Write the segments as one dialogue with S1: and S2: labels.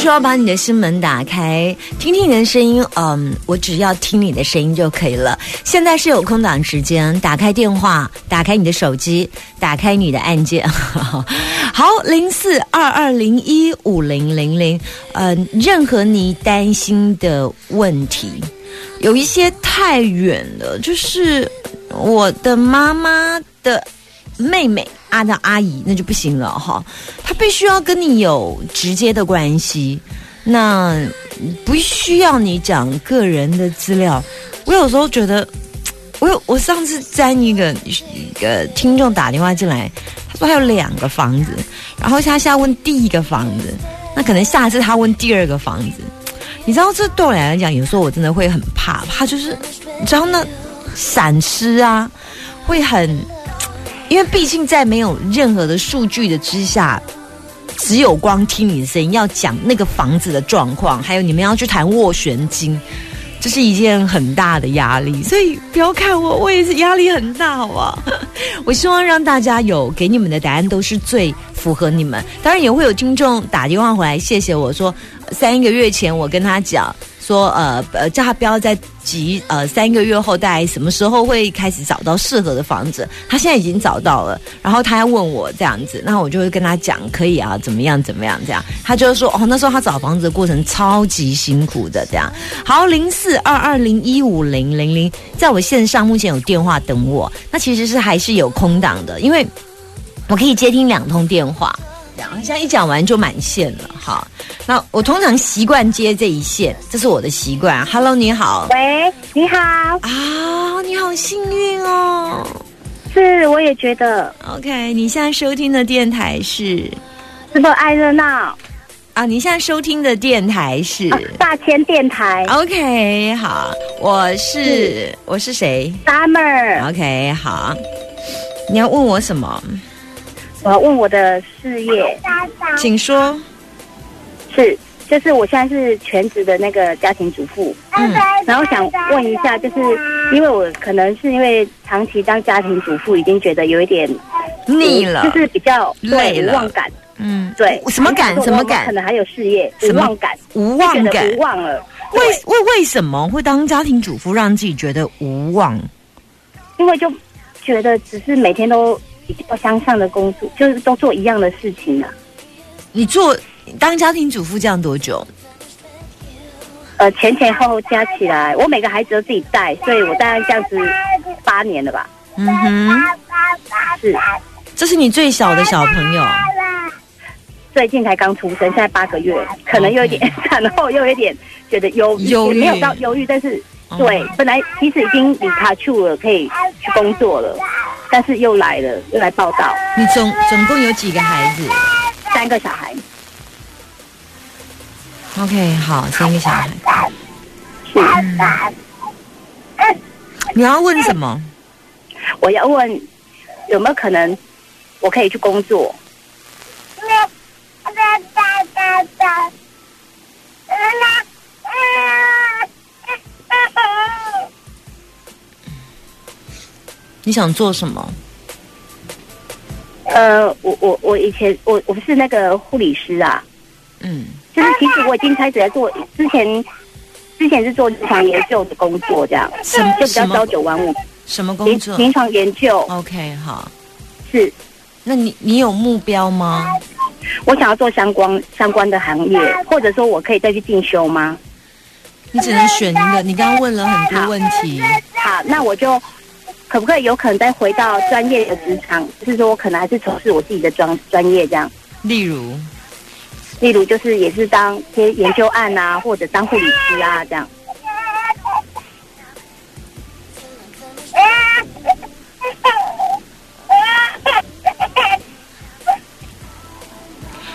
S1: 说要把你的心门打开，听听你的声音。嗯，我只要听你的声音就可以了。现在是有空档时间，打开电话，打开你的手机，打开你的按键。好，零四二二零一五零零零。嗯，任何你担心的问题，有一些太远了，就是我的妈妈的妹妹。阿的阿姨那就不行了哈，他必须要跟你有直接的关系，那不需要你讲个人的资料。我有时候觉得，我有我上次在一个一个听众打电话进来，他说他有两个房子，然后他现在问第一个房子，那可能下次他问第二个房子，你知道这对我来讲，有时候我真的会很怕，怕就是你知道那闪失啊，会很。因为毕竟在没有任何的数据的之下，只有光听你的声音，要讲那个房子的状况，还有你们要去谈斡旋金，这是一件很大的压力。所以不要看我，我也是压力很大，好不好？我希望让大家有给你们的答案都是最符合你们。当然也会有听众打电话回来，谢谢我说三个月前我跟他讲。说呃呃，叫他不要再急，呃，三个月后大概什么时候会开始找到适合的房子？他现在已经找到了，然后他还问我这样子，那我就会跟他讲，可以啊，怎么样怎么样这样？他就说哦，那时候他找房子的过程超级辛苦的这样。好，零四二二零一五零零零，在我线上目前有电话等我，那其实是还是有空档的，因为我可以接听两通电话。现在一讲完就满线了，好，那我通常习惯接这一线，这是我的习惯。Hello，你好，
S2: 喂，你好
S1: 啊，你好幸运哦，
S2: 是，我也觉得。
S1: OK，你现在收听的电台是
S2: 是不爱热闹
S1: 啊？你现在收听的电台是
S2: 大千电台。
S1: OK，好，我是我是谁
S2: ？Summer。
S1: OK，好，你要问我什么？
S2: 我要问我的事业，
S1: 请说。
S2: 是，就是我现在是全职的那个家庭主妇，嗯，然后想问一下，就是因为我可能是因为长期当家庭主妇，已经觉得有一点
S1: 腻了，
S2: 就是比较累了，感，
S1: 嗯，
S2: 对，
S1: 什么感？什么感？
S2: 可能还有事业无望感，
S1: 无望感，
S2: 无望了。
S1: 为为为什么会当家庭主妇让自己觉得无望？
S2: 因为就觉得只是每天都。要相像的工作，就是都做一样的事情呢。
S1: 你做当家庭主妇这样多久？
S2: 呃，前前后后加起来，我每个孩子都自己带，所以我大概这样子八年了吧。嗯哼，是，
S1: 这是你最小的小朋友，
S2: 最近才刚出生，现在八个月，可能有一点产 后又有点觉得忧
S1: 忧
S2: 郁，没有到忧郁，但是对，本来其实已经离卡住了，可以去工作了。但是又来了，又来报道。
S1: 你总总共有几个孩子？
S2: 三个小孩。
S1: OK，好，三个小孩。
S2: 是。
S1: 你要问什么？
S2: 我要问有没有可能我可以去工作？
S1: 你想做什么？
S2: 呃，我我我以前我我是那个护理师啊，嗯，就是其实我已经开始在做，之前之前是做临床研究的工作，这样，
S1: 就
S2: 比较朝九晚五。
S1: 什么工作？
S2: 临床研究。
S1: OK，好。
S2: 是。
S1: 那你你有目标吗？
S2: 我想要做相关相关的行业，或者说我可以再去进修吗？
S1: 你只能选一个。你刚刚问了很多问题。
S2: 好，那我就。可不可以有可能再回到专业的职场？就是说我可能还是从事我自己的专专业这样。
S1: 例如，
S2: 例如就是也是当些研究案啊，或者当护理师啊这样。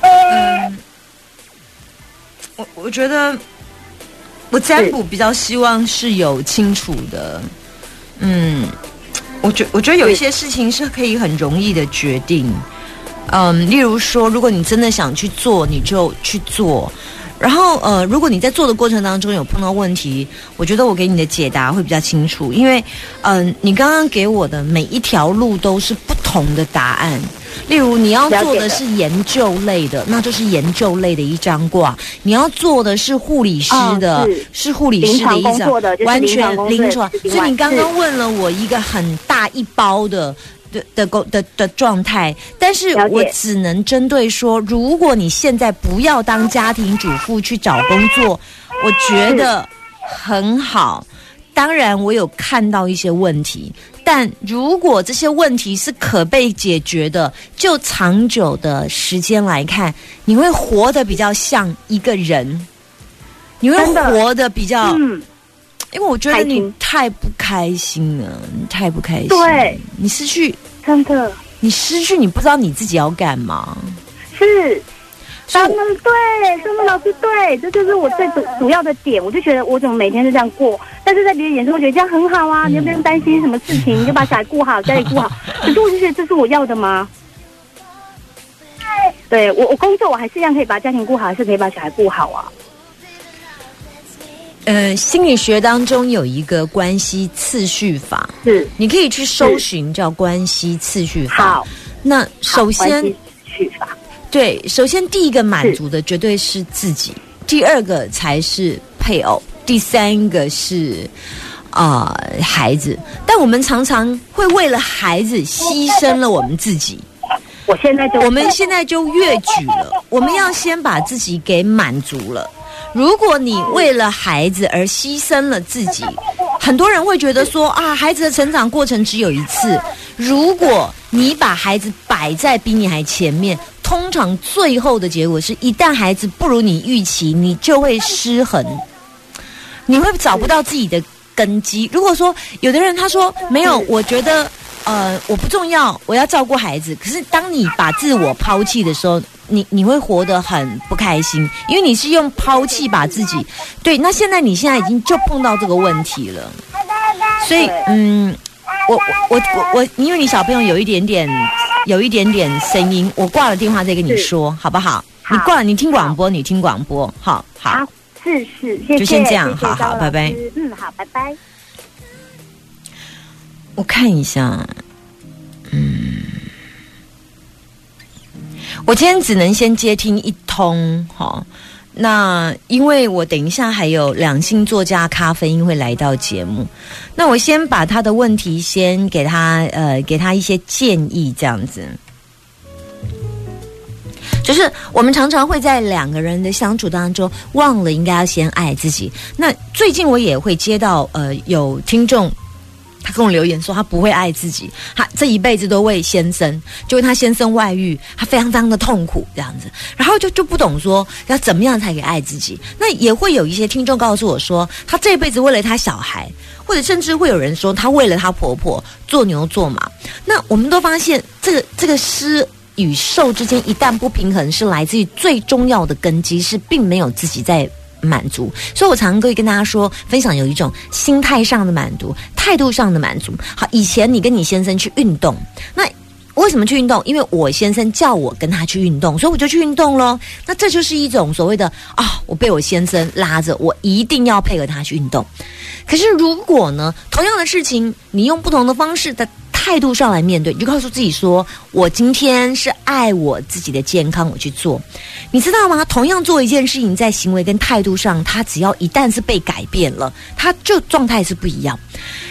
S1: 嗯，我我觉得我占卜比较希望是有清楚的，嗯。我觉我觉得有一些事情是可以很容易的决定，嗯，例如说，如果你真的想去做，你就去做；然后呃，如果你在做的过程当中有碰到问题，我觉得我给你的解答会比较清楚，因为嗯、你刚刚给我的每一条路都是不同的答案。例如，你要做的是研究类的，那就是研究类的一张卦；你要做的是护理师的，
S2: 哦是。
S1: 是护理师的一张完全
S2: 临床。
S1: 所以你刚刚问了我一个很大一包的。的的工的的状态，但是我只能针对说，如果你现在不要当家庭主妇去找工作，我觉得很好。当然，我有看到一些问题，但如果这些问题是可被解决的，就长久的时间来看，你会活得比较像一个人，你会活得比较，
S2: 嗯，
S1: 因为我觉得你太不开心了，你太不开心，
S2: 对，
S1: 你失去，
S2: 真的。
S1: 你失去，你不知道你自己要干嘛。
S2: 是。
S1: 所以我
S2: 他们对，他们老师对，这就是我最主主要的点。我就觉得我怎么每天都这样过，但是在别人眼中，我觉得这样很好啊，你又不用担心什么事情，你就把小孩顾好，家里顾好。可是我就觉得这是我要的吗？对我，我工作我还是一样可以把家庭顾好，还是可以把小孩顾好啊。
S1: 呃，心理学当中有一个关系次序法，
S2: 是
S1: 你可以去搜寻叫关系次序法。
S2: 好，
S1: 那首先
S2: 关系去法，
S1: 对，首先第一个满足的绝对是自己，第二个才是配偶，第三个是啊、呃孩子。但我们常常会为了孩子牺牲了我们自己，
S2: 我现在就
S1: 我们现在就越举了，我们要先把自己给满足了。如果你为了孩子而牺牲了自己，很多人会觉得说啊，孩子的成长过程只有一次。如果你把孩子摆在比你还前面，通常最后的结果是一旦孩子不如你预期，你就会失衡，你会找不到自己的根基。如果说有的人他说没有，我觉得呃我不重要，我要照顾孩子。可是当你把自我抛弃的时候，你你会活得很不开心，因为你是用抛弃把自己对。那现在你现在已经就碰到这个问题了，所以嗯，我我我我，因为你小朋友有一点点有一点点声音，我挂了电话再跟你说，好不好？
S2: 好
S1: 你挂了，你听广播，你听广播，好好。
S2: 好，是是，谢谢，
S1: 就先这样好好拜拜
S2: 嗯，好，拜拜。
S1: 我看一下，嗯，我今天只能先接听一通，哈。那因为我等一下还有两性作家咖啡因会来到节目，那我先把他的问题先给他呃给他一些建议，这样子。就是我们常常会在两个人的相处当中，忘了应该要先爱自己。那最近我也会接到呃有听众。他跟我留言说，他不会爱自己，他这一辈子都为先生，就为他先生外遇，他非常非常的痛苦这样子，然后就就不懂说要怎么样才可以爱自己。那也会有一些听众告诉我说，他这辈子为了他小孩，或者甚至会有人说他为了他婆婆做牛做马。那我们都发现，这个这个施与受之间一旦不平衡，是来自于最重要的根基是并没有自己在。满足，所以我常常会跟大家说，分享有一种心态上的满足，态度上的满足。好，以前你跟你先生去运动，那为什么去运动？因为我先生叫我跟他去运动，所以我就去运动喽。那这就是一种所谓的啊，我被我先生拉着，我一定要配合他去运动。可是如果呢，同样的事情，你用不同的方式的态度上来面对，你就告诉自己说，我今天是爱我自己的健康，我去做。你知道吗？同样做一件事情，在行为跟态度上，他只要一旦是被改变了，他就状态是不一样。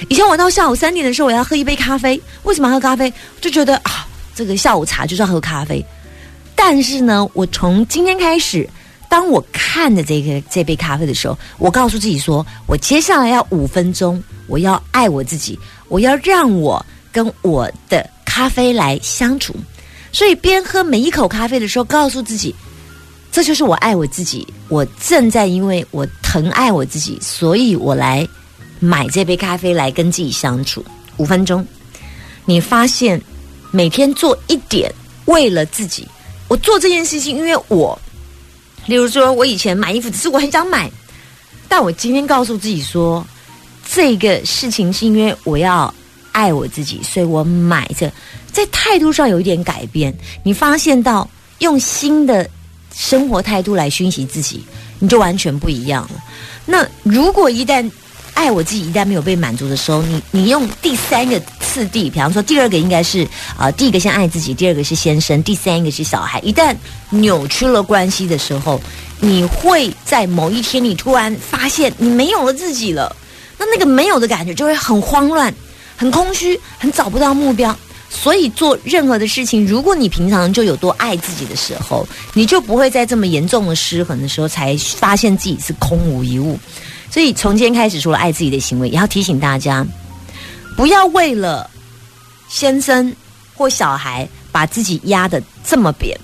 S1: 以前我到下午三点的时候，我要喝一杯咖啡，为什么喝咖啡？就觉得啊，这个下午茶就是要喝咖啡。但是呢，我从今天开始，当我看着这个这杯咖啡的时候，我告诉自己说，我接下来要五分钟，我要爱我自己，我要让我跟我的咖啡来相处。所以边喝每一口咖啡的时候，告诉自己，这就是我爱我自己。我正在因为我疼爱我自己，所以我来买这杯咖啡来跟自己相处五分钟。你发现每天做一点，为了自己，我做这件事情，因为我，例如说我以前买衣服只是我很想买，但我今天告诉自己说，这个事情是因为我要爱我自己，所以我买着。在态度上有一点改变，你发现到用新的生活态度来熏习自己，你就完全不一样了。那如果一旦爱我自己一旦没有被满足的时候，你你用第三个次第，比方说第二个应该是啊、第一个先爱自己，第二个是先生，第三个是小孩。一旦扭曲了关系的时候，你会在某一天你突然发现你没有了自己了，那那个没有的感觉就会很慌乱、很空虚、很找不到目标。所以做任何的事情，如果你平常就有多爱自己的时候，你就不会在这么严重的失衡的时候，才发现自己是空无一物。所以从今天开始，除了爱自己的行为，也要提醒大家，不要为了先生或小孩把自己压得这么扁。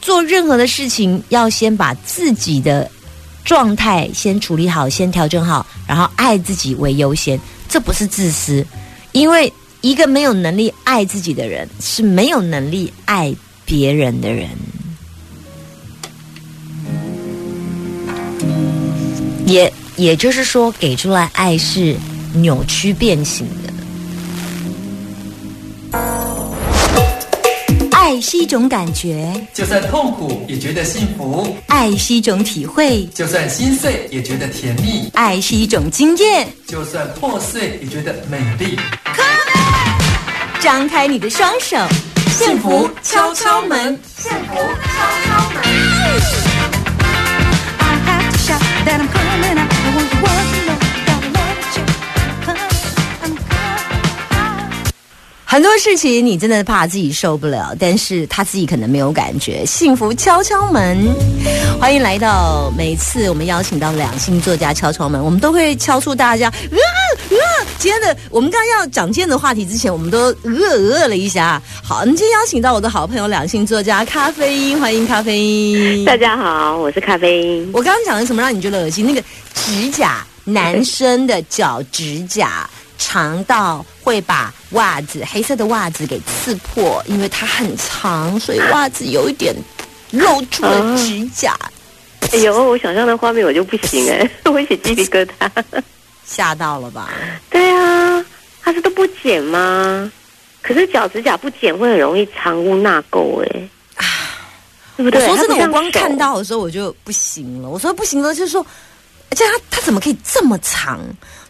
S1: 做任何的事情，要先把自己的状态先处理好，先调整好，然后爱自己为优先。这不是自私，因为一个没有能力爱自己的人，是没有能力爱别人的人。也也就是说，给出来爱是扭曲变形
S3: 爱是一种感觉，
S4: 就算痛苦也觉得幸福，
S3: 爱是一种体会，
S4: 就算心碎也觉得甜蜜，
S3: 爱是一种经验。
S4: 就算破碎也觉得美丽。
S3: 张开你的双手，
S4: 幸福敲敲门。
S5: I have to shout that
S1: 很多事情你真的怕自己受不了，但是他自己可能没有感觉。幸福敲敲门，欢迎来到每次我们邀请到两性作家敲敲门，我们都会敲出大家呃呃。今天的我们刚要讲今天的话题之前，我们都呃呃了一下。好，我们今天邀请到我的好朋友两性作家咖啡因，欢迎咖啡因。
S6: 大家好，我是咖啡因。
S1: 我刚刚讲的什么让你觉得恶心？那个指甲，男生的脚指甲长到会把袜子黑色的袜子给刺破，因为它很长，所以袜子有一点露出了指甲，
S6: 哎呦，我想象的画面我就不行 哎、我会起鸡皮疙瘩。
S1: 吓到了吧？
S6: 对啊，他是都不剪吗？可是脚指甲不剪会很容易藏污纳垢哎、对不对？
S1: 我说真的，我光看到的时候我就不行了。我说不行了，就是说，而且它它怎么可以这么长？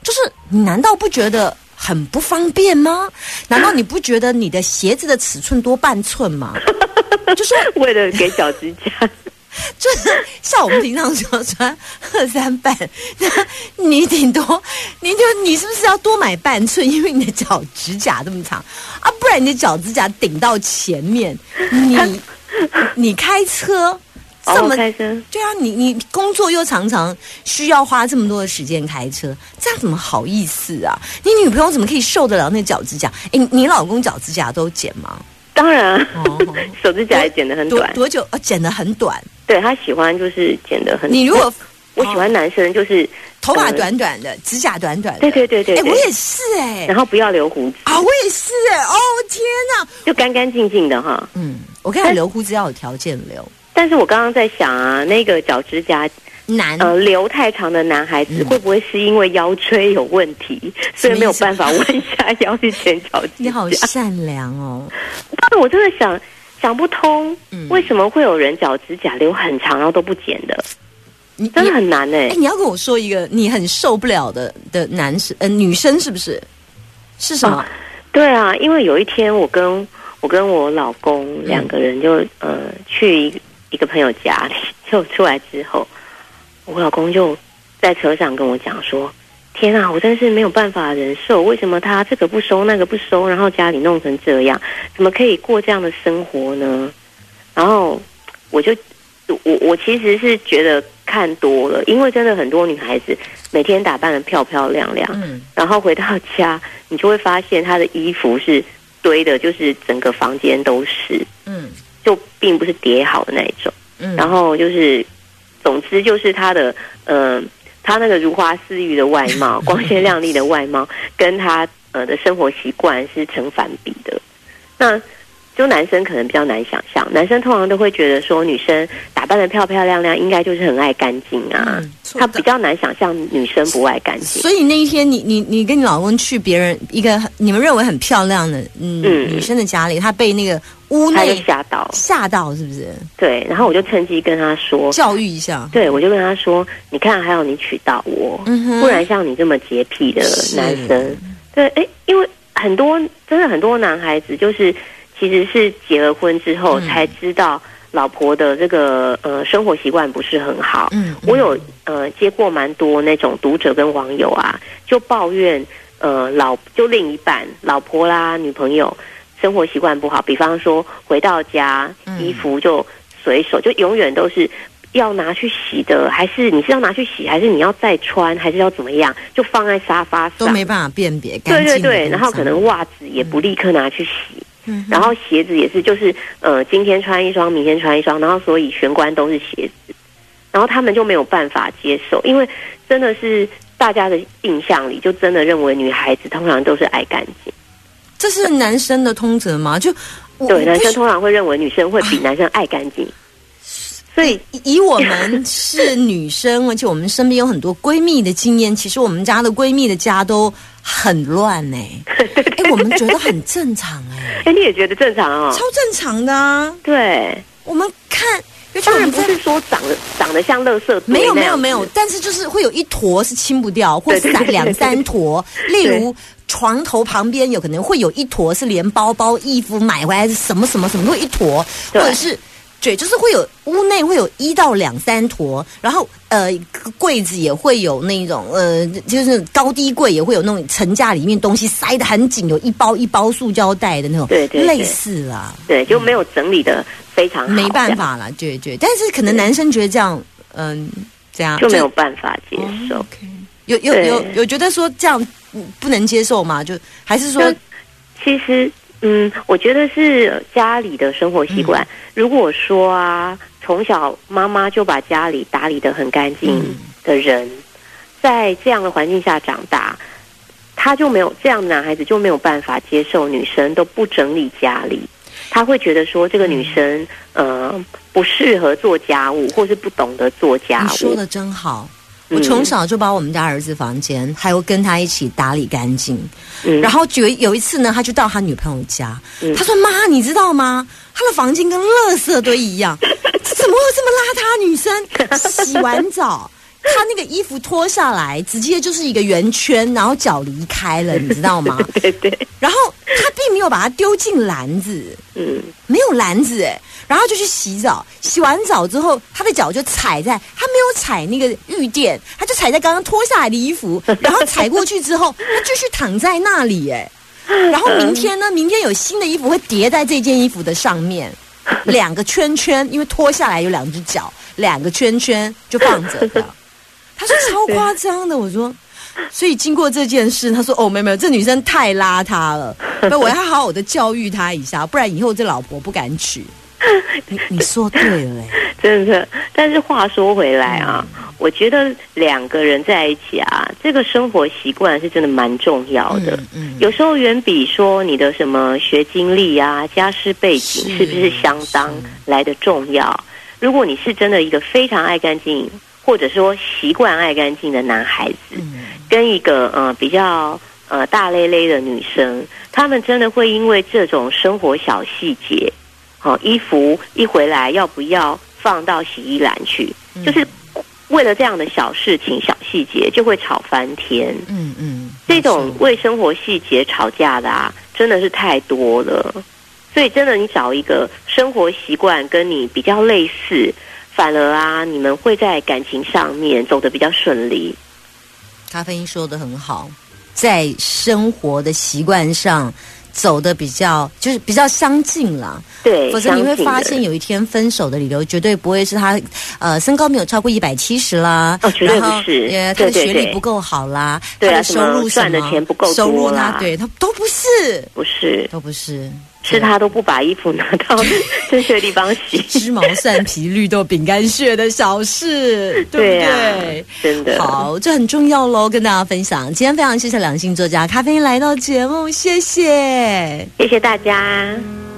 S1: 就是你难道不觉得很不方便吗？难道你不觉得你的鞋子的尺寸多半寸吗？就是
S6: 为了给脚指甲，
S1: 就是像我们平常说穿二三半，那你顶多你就你是不是要多买半寸？因为你的脚指甲这么长啊，不然你的脚指甲顶到前面，你你开车这
S6: 哦，
S1: 么
S6: 开车。
S1: 对啊，你你工作又常常需要花这么多的时间开车，这样怎么好意思啊？你女朋友怎么可以受得了那脚指甲？哎，你老公脚指甲都剪吗？
S6: 当然 手指甲也剪得很短。
S1: 多久？呃，剪得很短。
S6: 对他喜欢就是剪得很。
S1: 你如果
S6: 我喜欢男生就是
S1: 头发
S6: 呃
S1: 短短的，指甲短短的，
S6: 对对对对
S1: 哎，
S6: 对
S1: 我也是哎、
S6: 然后不要留胡子，
S1: 啊，我也是哎、哦天哪！
S6: 就干干净净的哈。
S1: 嗯，我看留胡子要有条件留，
S6: 但是我刚刚在想啊，那个脚指甲
S1: 男
S6: 呃，留太长的男孩子
S1: 嗯
S6: 会不会是因为腰椎有问题，所以没有办法弯下腰去剪脚指
S1: 你好？善良哦。
S6: 但是我真的想想不通
S1: 嗯，
S6: 为什么会有人脚趾甲留很长然后都不剪的？
S1: 你
S6: 真的很难哎、
S1: 哎，你要跟我说一个你很受不了的的男生呃女生是不是？是什么？
S6: 哦对啊，因为有一天我跟我跟我老公
S1: 嗯
S6: 两个人就、呃去一个朋友家里，就出来之后，我老公就在车上跟我讲说：“天啊，我真是没有办法忍受，为什么他这个不收那个不收，然后家里弄成这样，怎么可以过这样的生活呢？”然后我就我我其实是觉得看多了，因为真的很多女孩子每天打扮的漂漂亮亮，
S1: 嗯，
S6: 然后回到家，你就会发现她的衣服是堆的，就是整个房间都是，
S1: 嗯
S6: 就并不是叠好的那一种。
S1: 嗯，
S6: 然后就是，总之就是他的，呃，他那个如花似玉的外貌、光鲜亮丽的外貌，跟他呃的生活习惯是成反比的。那就男生可能比较难想象，男生通常都会觉得说女生打扮扮的漂漂亮亮，应该就是很爱干净啊。
S1: 嗯
S6: 他比较难想象女生不爱干净。
S1: 所以那一天你，你你跟你老公去别人一个你们认为很漂亮的嗯
S6: 嗯
S1: 女生的家里，他被那个屋内
S6: 吓到，
S1: 吓到，是不是？
S6: 对，然后我就趁机跟他说，
S1: 教育一下，
S6: 对我就跟他说，你看，还有你娶到我，
S1: 嗯
S6: 不然像你这么洁癖的男生，对，哎，因为很多真的很多男孩子就是其实是结了婚之后
S1: 嗯
S6: 才知道老婆的这个呃生活习惯不是很好。
S1: 嗯，
S6: 我有呃接过蛮多那种读者跟网友啊，就抱怨呃老就另一半老婆啦女朋友生活习惯不好，比方说回到家
S1: 嗯
S6: 衣服就随手就永远都是。要拿去洗的，还是你是要拿去洗，还是你要再穿，还是要怎么样？就放在沙发上，
S1: 都没办法辨别干
S6: 对对对，然后可能袜子也不立刻拿去洗，
S1: 嗯哼。
S6: 然后鞋子也是，就是呃，今天穿一双，明天穿一双，然后所以玄关都是鞋子，然后他们就没有办法接受，因为真的是大家的印象里，就真的认为女孩子通常都是爱干净，
S1: 这是男生的通则吗？就
S6: 对，男生通常会认为女生会比男生爱干净，所以
S1: 以以我们是女生，而且我们身边有很多闺蜜的经验，其实我们家的闺蜜的家都很乱呢、哎、我们觉得很正常哎、
S6: 哎，你也觉得正常哦
S1: 超？正常的啊。
S6: 对，
S1: 我们看，
S6: 当然不是说长得长得像垃圾
S1: 没有没有没有，但是就是会有一坨是清不掉，或
S6: 对对对
S1: 三两三坨。例如床头旁边有可能会有一坨是连包包、衣服买回来是什么什么什么都会一坨，或者是。对，就是会有屋内会有一到两三坨，然后呃柜子也会有那种呃，就是高低柜也会有那种层架里面东西塞得很紧，有一包一包塑胶袋的那种，
S6: 对对对。
S1: 类似啦，
S6: 对，就没有整理的非常好，
S1: 没办法啦，对对，但是可能男生觉得这样，嗯、这样
S6: 就没有办法接受。
S1: 有有有有觉得说这样嗯不能接受吗？就还是说
S6: 其实，嗯，我觉得是家里的生活习惯。如果说啊，从小妈妈就把家里打理的很干净
S1: 嗯
S6: 的人，在这样的环境下长大，他就没有这样的男孩子就没有办法接受女生都不整理家里。他会觉得说这个女生，呃，不适合做家务，或是不懂得做家务。
S1: 你说的真好。我
S6: 嗯
S1: 从小就把我们家儿子房间，还有跟他一起打理干净。
S6: 嗯
S1: 然后有有一次呢，他就到他女朋友家，
S6: 嗯
S1: 他说：“妈，你知道吗？他的房间跟垃圾堆一样，这 怎么会有这么邋遢？女生洗完澡。”他那个衣服脱下来，直接就是一个圆圈，然后脚离开了，你知道吗？
S6: 对对，
S1: 然后他并没有把它丢进篮子，
S6: 嗯，
S1: 没有篮子哎，然后就去洗澡，洗完澡之后，他的脚就踩在，他没有踩那个浴垫，他就踩在刚刚脱下来的衣服，然后踩过去之后，他继续躺在那里哎，然后明天呢，明天有新的衣服会叠在这件衣服的上面，两个圈圈，因为脱下来有两只脚，两个圈圈就放着的，他说 超夸张的，我说。所以经过这件事，他说：“哦，没有没有，这女生太邋遢了，那我要好好的教育她一下，不然以后这老婆不敢娶。你”你说对了、欸，
S6: 真的。但是话说回来啊，我觉得两个人在一起啊，这个生活习惯是真的蛮重要的。
S1: 嗯嗯
S6: 有时候远比说你的什么学经历啊、家世背景
S1: 是
S6: 是不是相当来的重要。如果你是真的一个非常爱干净，或者说习惯爱干净的男孩子，
S1: 嗯
S6: 跟一个呃比较呃大咧咧的女生，他们真的会因为这种生活小细节，好、衣服一回来要不要放到洗衣篮去，就是为了这样的小事情、小细节就会吵翻天。
S1: 嗯嗯，
S6: 这种为生活细节吵架的啊，真的是太多了。所以真的，你找一个生活习惯跟你比较类似，反而啊，你们会在感情上面走得比较顺利。
S1: 咖啡因说的很好，在生活的习惯上走的比较就是比较相近啦。
S6: 对，
S1: 否则你会发现有一天分手的理由绝对不会是他呃身高没有超过一百七十啦，
S6: 哦绝对
S1: 然后
S6: 不是
S1: 呃他的学历不够好啦，他的收入什么
S6: 赚的钱不够
S1: 收入
S6: 多啦
S1: 对他都不是，
S6: 不是，
S1: 都不是，
S6: 是他都不把衣服拿到正确的地方洗。
S1: 芝麻蒜皮绿豆饼干屑的小事，对不
S6: 对啊？，真的。
S1: 好，这很重要喽，跟大家分享。今天非常谢谢两性作家咖啡因来到节目，谢谢。
S6: 谢谢大家。